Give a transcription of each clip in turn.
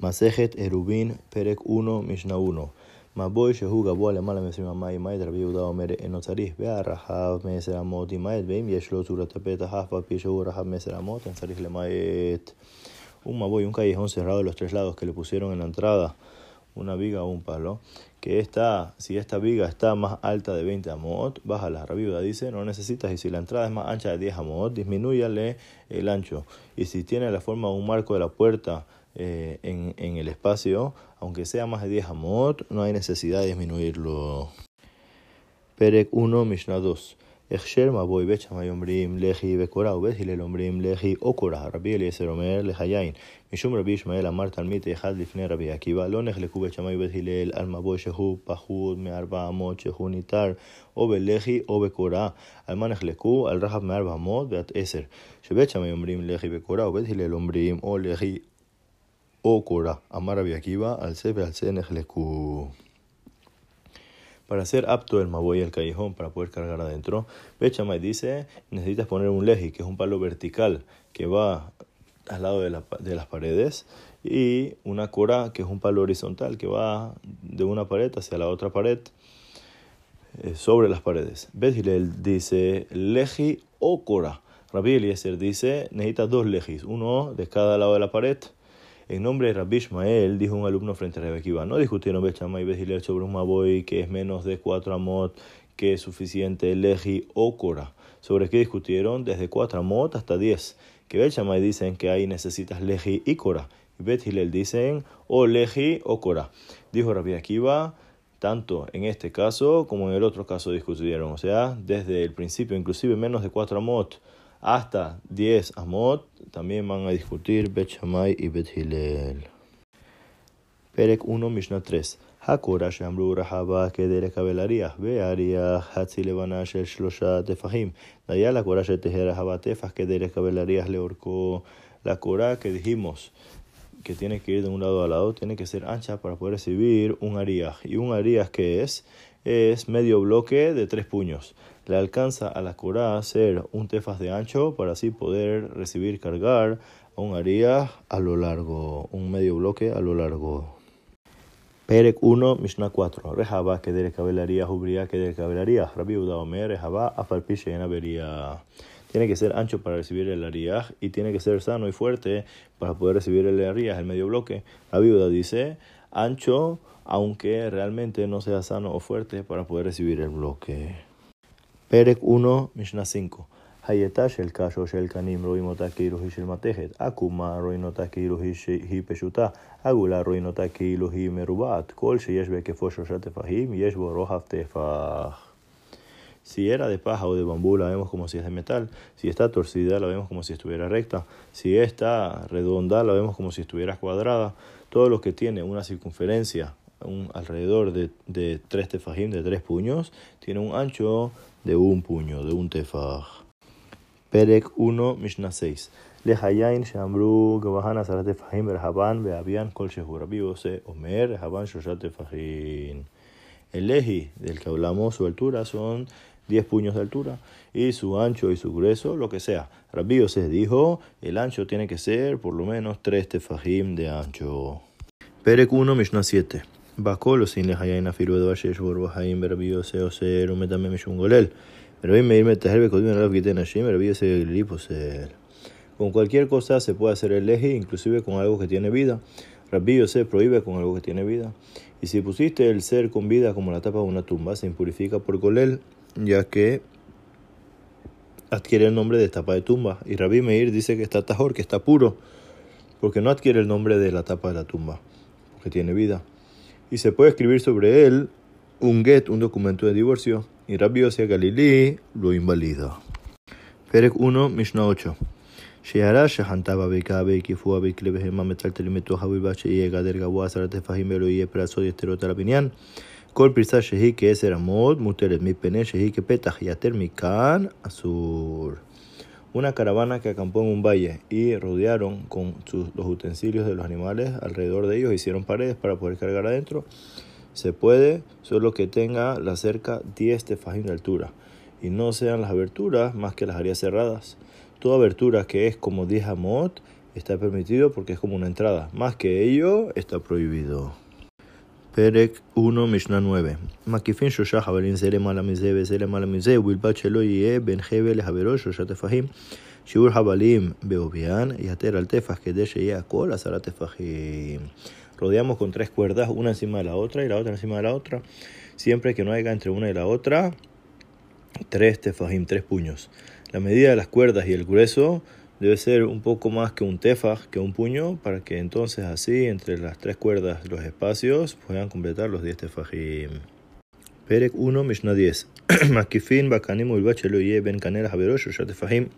Masejet Erubin Perek 1 Mishnah 1 Maboy Shehu Gabo Alemala Mesima Mai Maed Rabbi Yehuda Omer Enotzarich Bea Rahav Meser Amot Imaed Beim Yesh Lo Tzura Tapeta Hafa Pi Shehu Rahav Meser Amot Enzarich Lemaet Un Maboy, un callejón cerrado de los tres lados que le pusieron en la entrada. Una viga o un palo, que está, si esta viga está más alta de 20 amot, bájala. La viuda dice, no necesitas, y si la entrada es más ancha de 10 amot, disminúyale el ancho. Y si tiene la forma de un marco de la puerta, eh, en, en, el espacio, aunque sea más de 10 amot, no hay necesidad de disminuirlo. Perek 1, Mishnah 2. הכשר מבוי בית שמאי אומרים לחי וקורה ובית הלל אומרים לחי או קורה רבי אליעזר אומר לחיין משום רבי ישמעאל אמר תלמיד אחד לפני רבי עקיבא לא נחלקו בית שמאי ובית הלל על מבוי שהוא פחות מארבע אמות שהוא ניתר או בלחי או בקורה על מה נחלקו על רחב מארבע אמות ועד עשר שבית שמאי אומרים לחי וקורה ובית הלל אומרים או לחי Amar al C, al Para ser apto el maboy el callejón, para poder cargar adentro, Bechamay dice, necesitas poner un leji, que es un palo vertical, que va al lado de, la, de las paredes, y una cora, que es un palo horizontal, que va de una pared hacia la otra pared, eh, sobre las paredes. Bethilel dice, leji o cora. Rabbi Eliezer dice, necesitas dos lejis, uno de cada lado de la pared, en nombre de Rabbi Ishmael, dijo un alumno frente a Rebekiva, no discutieron Bechamay y sobre un maboy que es menos de cuatro amot, que es suficiente leji o cora. ¿Sobre qué discutieron? Desde cuatro amot hasta diez. Que Bechamay dicen que ahí necesitas leji y cora. Y Bet dicen o leji o cora. Dijo Rabbi Akiva, tanto en este caso como en el otro caso discutieron. O sea, desde el principio, inclusive menos de cuatro amot hasta 10 amot, también van a discutir Bet Shammai y Bet Hillel. Perek 1, Mishnah 3. הקורה שאמרו רחבה כדרך הבלריח, והריח חצי לבנה של שלושה טפחים. דיה לקורה שתהא רחבה טפח כדרך הבלריח לאורכו. La cora que dijimos que tiene que ir de un lado a lado tiene que ser ancha para poder recibir un ariaj. ¿Y un ariaj que es? Es medio bloque de tres puños le alcanza a la Corá hacer un tefas de ancho para así poder recibir cargar un aria a lo largo, un medio bloque a lo largo. Perek 1, Mishnah 4. Rejaba que de cabelaría, jubría que de cabelaría. Rabbi Omer, Rejaba, afalpiche en avería. Tiene que ser ancho para recibir el ariaj y tiene que ser sano y fuerte para poder recibir el ariaj, el medio bloque. La viuda dice ancho, aunque realmente no sea sano o fuerte para poder recibir el bloque. פרק 1, משנה 5 הייתה של קש או של קנים רואים אותה כאילו היא של מתכת, עקומה רואים אותה כאילו היא, היא פשוטה, עגולה רואים אותה כאילו היא מרובעת, כל שיש בהיקפו שלושה טפחים יש בו רוחב טפח. Si era de paja o de bambú, la vemos como si es de metal. Si está torcida, la vemos como si estuviera recta. Si está redonda, la vemos como si estuviera cuadrada. Todo lo que tiene una circunferencia un, alrededor de, de tres tefajim, de tres puños, tiene un ancho de un puño, de un tefaj. Perek 1, Mishnah 6. Lehayain Shamru Gabahana Sarat Tefahim Berhaban Beabian Kol Shehu Rabbi Ose Omer Rehaban Shoshat Tefahim. El leji del que hablamos, su altura son 10 puños de altura y su ancho y su grueso, lo que sea. Rabbi Ose dijo, el ancho tiene que ser por lo menos 3 tefajim de ancho. Perek 1, Mishnah 7. בכל עושים לחיין אפילו דבר שיש בו רוח חיים ברבי יוסי אוסר ומדמם משום גולל. ורבי מאיר מטהר וכותבים עליו גיטי נשים ורבי יוסי גלילי פוסל. Con cualquier cosa se puede hacer el leji, inclusive con algo que tiene vida. Rabbi Yosef prohíbe con algo que tiene vida. Y si pusiste el ser con vida como la tapa de una tumba, se impurifica por golel, ya que adquiere el nombre de tapa de tumba. Y Rabbi Meir dice que está tajor, que está puro, porque no adquiere el nombre de la tapa de la tumba, porque tiene vida y se puede escribir sobre él un get, un documento de divorcio, y Rabbi Yosef Galilí lo invalida. Perek 1, Mishnah 8. שיערה שחנתה בבקעה והקיפוה בכלי בהמה מטלטלים מתוכה ובלבד שיהיה גדר גבוה עשרה טפחים ולא יהיה פרצות יתרות על הבניין. כל פריצה שהיא כעשר אמות מותרת מפני שהיא כפתח יתר מכאן אסור una caravana que acampó en un valle y rodearon con los utensilios de los animales alrededor de ellos, hicieron paredes para poder cargar adentro. Se puede, solo que tenga la cerca 10 tefajín de altura y no sean las aberturas más que las áreas cerradas. Toda abertura que es como 10 amot está permitido porque es como una entrada. Más que ello, está prohibido. Perek 1, Mishnah 9. Makifin Shoshah Habalin Zere Malamize, Bezere Malamize, Wilbat Shelo Yeh, Ben Hebel Habero, Shoshah Tefahim, Shiur Habalim Beobian, Yater al Tefah, que Deshe Yeh Akol, Azara Tefahim. Rodeamos con tres cuerdas, una encima de la otra y la otra encima de la otra. Siempre que no haya entre una y la otra, tres tefajim, tres puños. La medida de las cuerdas y el grueso debe ser un poco más que un tefaj, que un puño, para que entonces así entre las tres cuerdas los espacios puedan completar los 10 tefajim. Perek 1, Mishnah 10. Makifin bakanim ulbachelo ye ben kanel haberosh ya tefajim.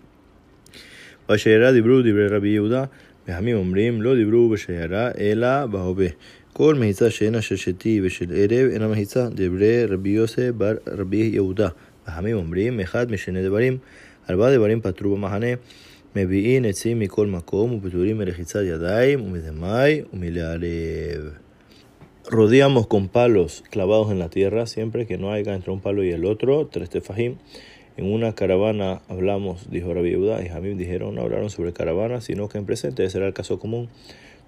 בשיירה דיברו דברי רבי יהודה, וחכמים אומרים לא דיברו בשיירה אלא בהווה. כל מחיצה שאינה של שתי ושל ערב אינה מחיצה דברי רבי יוסף בר רבי יהודה. וחכמים אומרים אחד משני דברים, ארבעה דברים פטרו במחנה, מביאים עצים מכל מקום ופטורים מרחיצת ידיים ומדמאי ומלהלב. Rodeamos con palos clavados en la tierra siempre que no haya entre un palo y el otro, tres tefajim. En una caravana hablamos, dijo Rabbi Yehuda, y Jamim dijeron, no hablaron sobre caravana, sino que en presente ese era el caso común.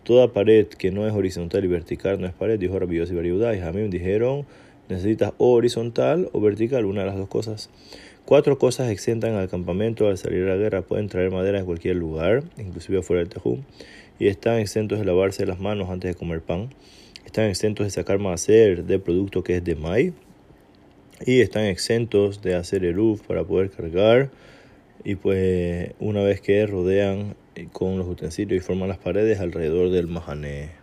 Toda pared que no es horizontal y vertical no es pared, dijo Rabbi Yossi y Yehuda, y Jamim dijeron, necesitas o horizontal o vertical, una de las dos cosas. Cuatro cosas exentan al campamento al salir a la guerra. Pueden traer madera en cualquier lugar, inclusive fuera del tejú, y están exentos de lavarse las manos antes de comer pan. Están exentos de sacar macer de producto que es de maíz y están exentos de hacer eruf para poder cargar y pues una vez que rodean con los utensilios y forman las paredes alrededor del mahané.